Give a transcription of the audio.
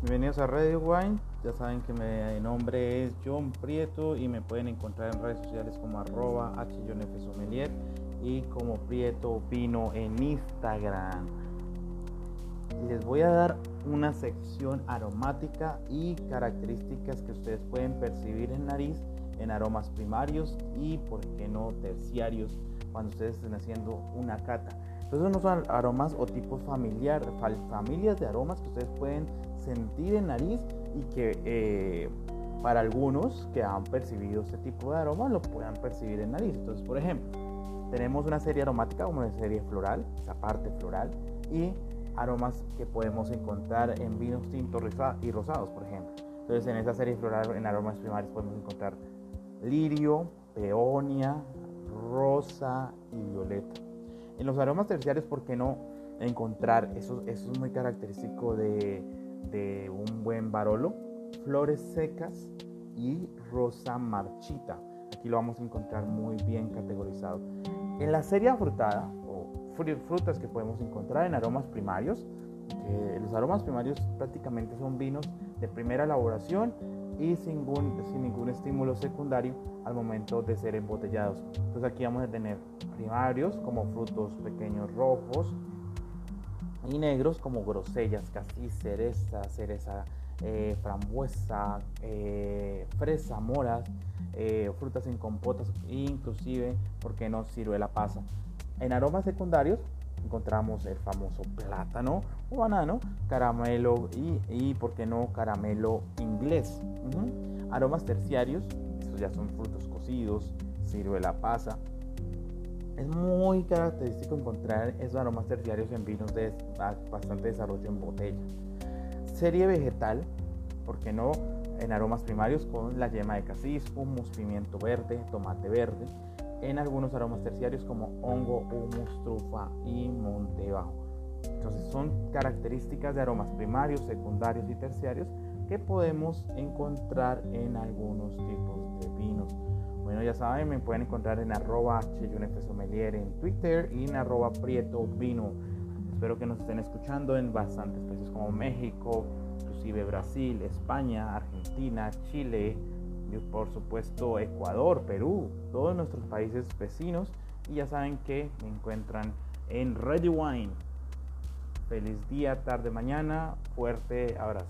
Bienvenidos a Radio Wine. Ya saben que mi nombre es John Prieto y me pueden encontrar en redes sociales como arroba Sommelier y como Prieto Vino en Instagram. Les voy a dar una sección aromática y características que ustedes pueden percibir en nariz en aromas primarios y, por qué no, terciarios cuando ustedes estén haciendo una cata. Entonces no son aromas o tipos familiar, familias de aromas que ustedes pueden sentir en nariz y que eh, para algunos que han percibido este tipo de aromas lo puedan percibir en nariz. Entonces, por ejemplo, tenemos una serie aromática como una serie floral, esa parte floral, y aromas que podemos encontrar en vinos tintos y rosados, por ejemplo. Entonces, en esa serie floral, en aromas primarios, podemos encontrar lirio, peonia, rosa y violeta. En los aromas terciarios, ¿por qué no encontrar? Eso, eso es muy característico de, de un buen barolo. Flores secas y rosa marchita. Aquí lo vamos a encontrar muy bien categorizado. En la serie afrutada, o frutas que podemos encontrar en aromas primarios, los aromas primarios prácticamente son vinos de primera elaboración y sin ningún, sin ningún estímulo secundario al momento de ser embotellados. Entonces aquí vamos a tener primarios como frutos pequeños rojos y negros como grosellas, casi cereza, cereza, eh, frambuesa, eh, fresa, moras, eh, frutas en compotas, inclusive, porque no sirve la pasa. En aromas secundarios encontramos el famoso plátano o banano, caramelo y, y ¿por qué no, caramelo inglés? Aromas terciarios, estos ya son frutos cocidos, sirve la pasa. Es muy característico encontrar esos aromas terciarios en vinos de bastante desarrollo en botella. Serie vegetal, ¿por qué no? En aromas primarios con la yema de casis, humus, pimiento verde, tomate verde en algunos aromas terciarios como hongo, humus, trufa y monte bajo. Entonces son características de aromas primarios, secundarios y terciarios que podemos encontrar en algunos tipos de vinos. Bueno, ya saben, me pueden encontrar en arroba sommelier en Twitter y en arroba prieto vino. Espero que nos estén escuchando en bastantes países como México, inclusive Brasil, España, Argentina, Chile, por supuesto Ecuador, Perú, todos nuestros países vecinos y ya saben que me encuentran en Ready Wine. Feliz día, tarde, mañana, fuerte abrazo.